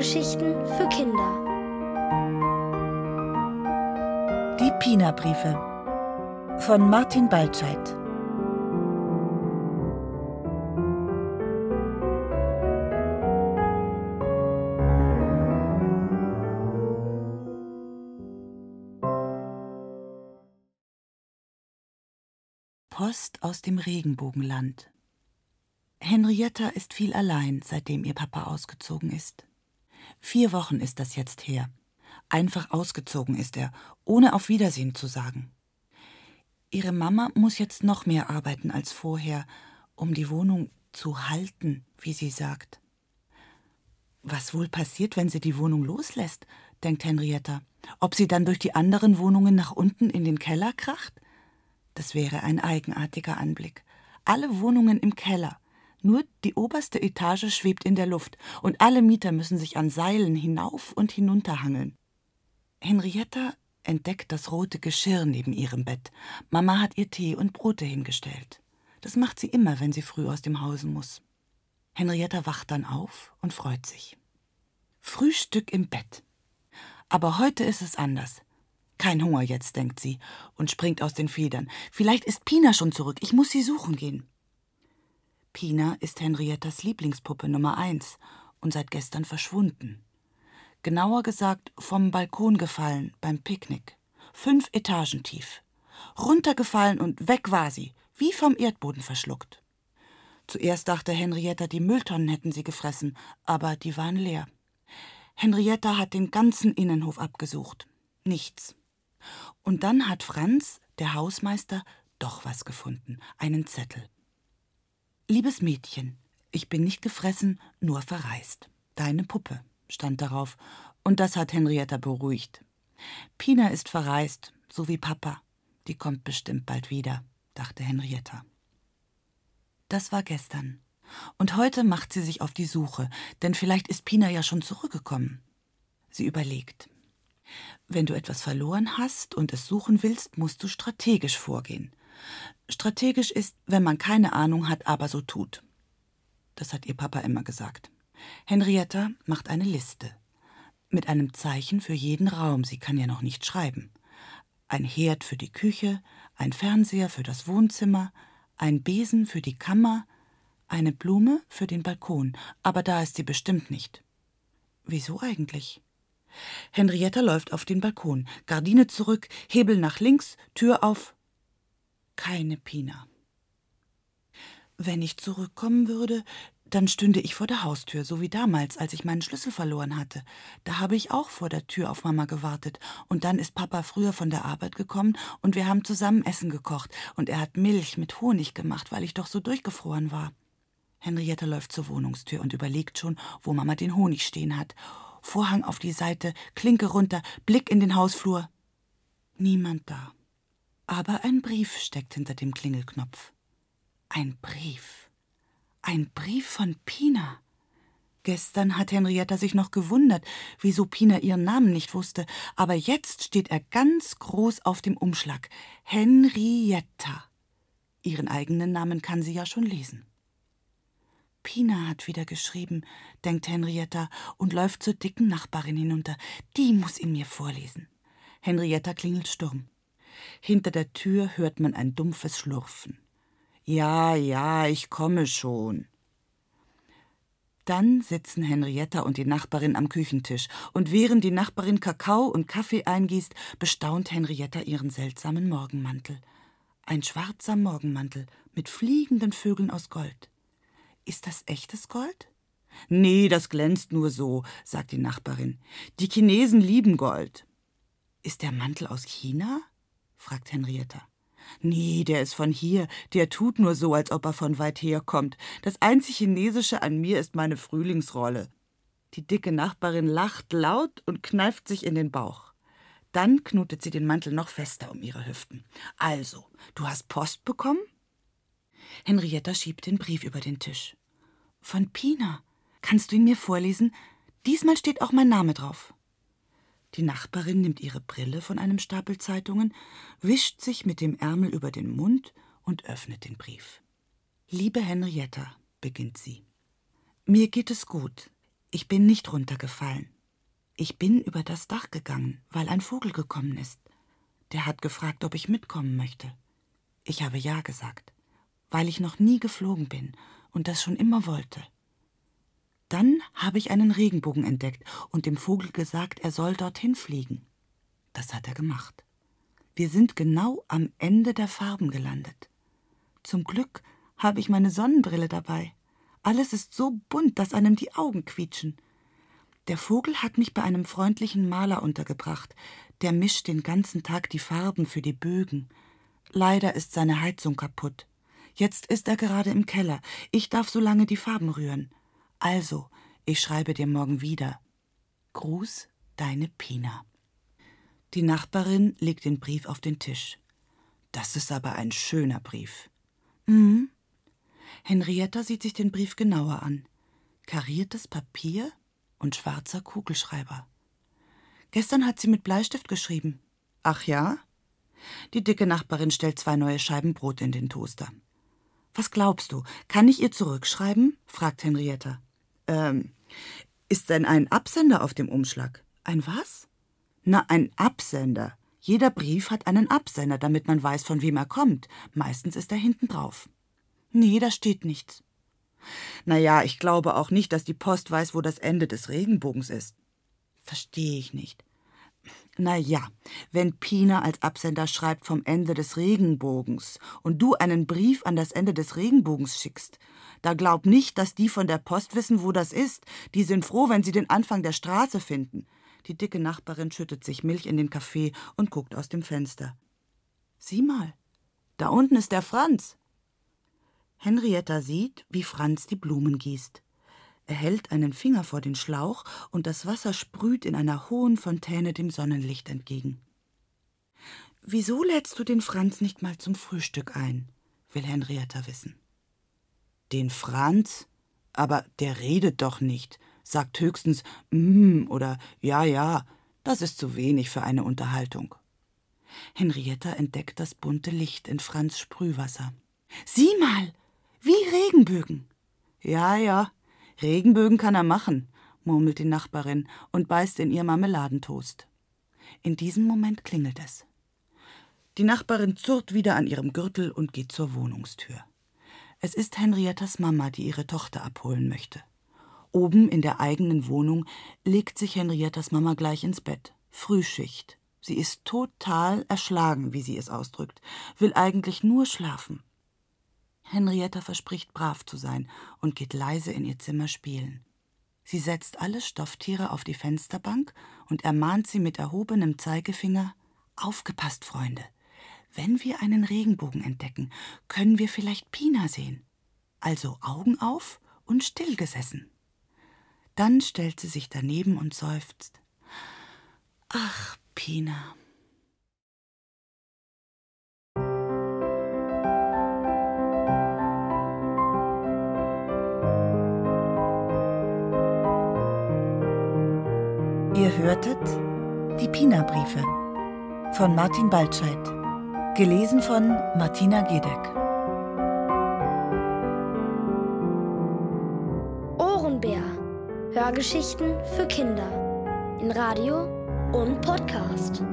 Hörgeschichten für Kinder. Die Pina-Briefe von Martin Baltscheid. Post aus dem Regenbogenland. Henrietta ist viel allein, seitdem ihr Papa ausgezogen ist. Vier Wochen ist das jetzt her. Einfach ausgezogen ist er, ohne auf Wiedersehen zu sagen. Ihre Mama muss jetzt noch mehr arbeiten als vorher, um die Wohnung zu halten, wie sie sagt. Was wohl passiert, wenn sie die Wohnung loslässt, denkt Henrietta. Ob sie dann durch die anderen Wohnungen nach unten in den Keller kracht? Das wäre ein eigenartiger Anblick. Alle Wohnungen im Keller, nur die oberste Etage schwebt in der Luft und alle Mieter müssen sich an Seilen hinauf und hinunter hangeln. Henrietta entdeckt das rote Geschirr neben ihrem Bett. Mama hat ihr Tee und Brote hingestellt. Das macht sie immer, wenn sie früh aus dem Hause muss. Henrietta wacht dann auf und freut sich. Frühstück im Bett. Aber heute ist es anders. Kein Hunger jetzt, denkt sie und springt aus den Federn. Vielleicht ist Pina schon zurück. Ich muss sie suchen gehen. Pina ist Henriettas Lieblingspuppe Nummer eins und seit gestern verschwunden. Genauer gesagt vom Balkon gefallen beim Picknick. Fünf Etagen tief. Runtergefallen und weg war sie, wie vom Erdboden verschluckt. Zuerst dachte Henrietta, die Mülltonnen hätten sie gefressen, aber die waren leer. Henrietta hat den ganzen Innenhof abgesucht. Nichts. Und dann hat Franz, der Hausmeister, doch was gefunden, einen Zettel. Liebes Mädchen, ich bin nicht gefressen, nur verreist. Deine Puppe, stand darauf, und das hat Henrietta beruhigt. Pina ist verreist, so wie Papa. Die kommt bestimmt bald wieder, dachte Henrietta. Das war gestern. Und heute macht sie sich auf die Suche, denn vielleicht ist Pina ja schon zurückgekommen. Sie überlegt. Wenn du etwas verloren hast und es suchen willst, musst du strategisch vorgehen. Strategisch ist, wenn man keine Ahnung hat, aber so tut. Das hat ihr Papa immer gesagt. Henrietta macht eine Liste. Mit einem Zeichen für jeden Raum, sie kann ja noch nicht schreiben. Ein Herd für die Küche, ein Fernseher für das Wohnzimmer, ein Besen für die Kammer, eine Blume für den Balkon, aber da ist sie bestimmt nicht. Wieso eigentlich? Henrietta läuft auf den Balkon, Gardine zurück, Hebel nach links, Tür auf, keine Pina. Wenn ich zurückkommen würde, dann stünde ich vor der Haustür, so wie damals, als ich meinen Schlüssel verloren hatte. Da habe ich auch vor der Tür auf Mama gewartet. Und dann ist Papa früher von der Arbeit gekommen und wir haben zusammen Essen gekocht. Und er hat Milch mit Honig gemacht, weil ich doch so durchgefroren war. Henrietta läuft zur Wohnungstür und überlegt schon, wo Mama den Honig stehen hat. Vorhang auf die Seite, Klinke runter, Blick in den Hausflur. Niemand da. Aber ein Brief steckt hinter dem Klingelknopf. Ein Brief. Ein Brief von Pina. Gestern hat Henrietta sich noch gewundert, wieso Pina ihren Namen nicht wusste, aber jetzt steht er ganz groß auf dem Umschlag. Henrietta. Ihren eigenen Namen kann sie ja schon lesen. Pina hat wieder geschrieben, denkt Henrietta und läuft zur dicken Nachbarin hinunter. Die muss ihn mir vorlesen. Henrietta klingelt Sturm. Hinter der Tür hört man ein dumpfes Schlurfen. Ja, ja, ich komme schon. Dann sitzen Henrietta und die Nachbarin am Küchentisch, und während die Nachbarin Kakao und Kaffee eingießt, bestaunt Henrietta ihren seltsamen Morgenmantel. Ein schwarzer Morgenmantel mit fliegenden Vögeln aus Gold. Ist das echtes Gold? Nee, das glänzt nur so, sagt die Nachbarin. Die Chinesen lieben Gold. Ist der Mantel aus China? Fragt Henrietta. Nee, der ist von hier. Der tut nur so, als ob er von weit her kommt. Das einzig Chinesische an mir ist meine Frühlingsrolle. Die dicke Nachbarin lacht laut und kneift sich in den Bauch. Dann knotet sie den Mantel noch fester um ihre Hüften. Also, du hast Post bekommen? Henrietta schiebt den Brief über den Tisch. Von Pina. Kannst du ihn mir vorlesen? Diesmal steht auch mein Name drauf. Die Nachbarin nimmt ihre Brille von einem Stapel Zeitungen, wischt sich mit dem Ärmel über den Mund und öffnet den Brief. Liebe Henrietta, beginnt sie. Mir geht es gut. Ich bin nicht runtergefallen. Ich bin über das Dach gegangen, weil ein Vogel gekommen ist. Der hat gefragt, ob ich mitkommen möchte. Ich habe ja gesagt, weil ich noch nie geflogen bin und das schon immer wollte. Dann habe ich einen Regenbogen entdeckt und dem Vogel gesagt, er soll dorthin fliegen. Das hat er gemacht. Wir sind genau am Ende der Farben gelandet. Zum Glück habe ich meine Sonnenbrille dabei. Alles ist so bunt, dass einem die Augen quietschen. Der Vogel hat mich bei einem freundlichen Maler untergebracht, der mischt den ganzen Tag die Farben für die Bögen. Leider ist seine Heizung kaputt. Jetzt ist er gerade im Keller. Ich darf so lange die Farben rühren. Also, ich schreibe dir morgen wieder. Gruß, deine Pina. Die Nachbarin legt den Brief auf den Tisch. Das ist aber ein schöner Brief. Mhm. Henrietta sieht sich den Brief genauer an. Kariertes Papier und schwarzer Kugelschreiber. Gestern hat sie mit Bleistift geschrieben. Ach ja? Die dicke Nachbarin stellt zwei neue Scheiben Brot in den Toaster. Was glaubst du? Kann ich ihr zurückschreiben? fragt Henrietta. Ähm, ist denn ein Absender auf dem Umschlag? Ein was? Na, ein Absender. Jeder Brief hat einen Absender, damit man weiß, von wem er kommt. Meistens ist er hinten drauf. Nee, da steht nichts. Na ja, ich glaube auch nicht, dass die Post weiß, wo das Ende des Regenbogens ist. Verstehe ich nicht. Na ja, wenn Pina als Absender schreibt vom Ende des Regenbogens und du einen Brief an das Ende des Regenbogens schickst, da glaub nicht, dass die von der Post wissen, wo das ist. Die sind froh, wenn sie den Anfang der Straße finden. Die dicke Nachbarin schüttet sich Milch in den Kaffee und guckt aus dem Fenster. Sieh mal, da unten ist der Franz. Henrietta sieht, wie Franz die Blumen gießt. Er hält einen Finger vor den Schlauch und das Wasser sprüht in einer hohen Fontäne dem Sonnenlicht entgegen. Wieso lädst du den Franz nicht mal zum Frühstück ein? will Henrietta wissen. Den Franz? Aber der redet doch nicht, sagt höchstens mm oder ja, ja. Das ist zu wenig für eine Unterhaltung. Henrietta entdeckt das bunte Licht in Franz Sprühwasser. Sieh mal, wie Regenbögen. Ja, ja, Regenbögen kann er machen, murmelt die Nachbarin und beißt in ihr Marmeladentoast. In diesem Moment klingelt es. Die Nachbarin zurrt wieder an ihrem Gürtel und geht zur Wohnungstür. Es ist Henriettas Mama, die ihre Tochter abholen möchte. Oben in der eigenen Wohnung legt sich Henriettas Mama gleich ins Bett. Frühschicht. Sie ist total erschlagen, wie sie es ausdrückt, will eigentlich nur schlafen. Henrietta verspricht brav zu sein und geht leise in ihr Zimmer spielen. Sie setzt alle Stofftiere auf die Fensterbank und ermahnt sie mit erhobenem Zeigefinger Aufgepasst, Freunde. Wenn wir einen Regenbogen entdecken, können wir vielleicht Pina sehen. Also Augen auf und stillgesessen. Dann stellt sie sich daneben und seufzt. Ach, Pina. Hörtet die Pina-Briefe von Martin Baltscheid. Gelesen von Martina Gedeck. Ohrenbär. Hörgeschichten für Kinder. In Radio und Podcast.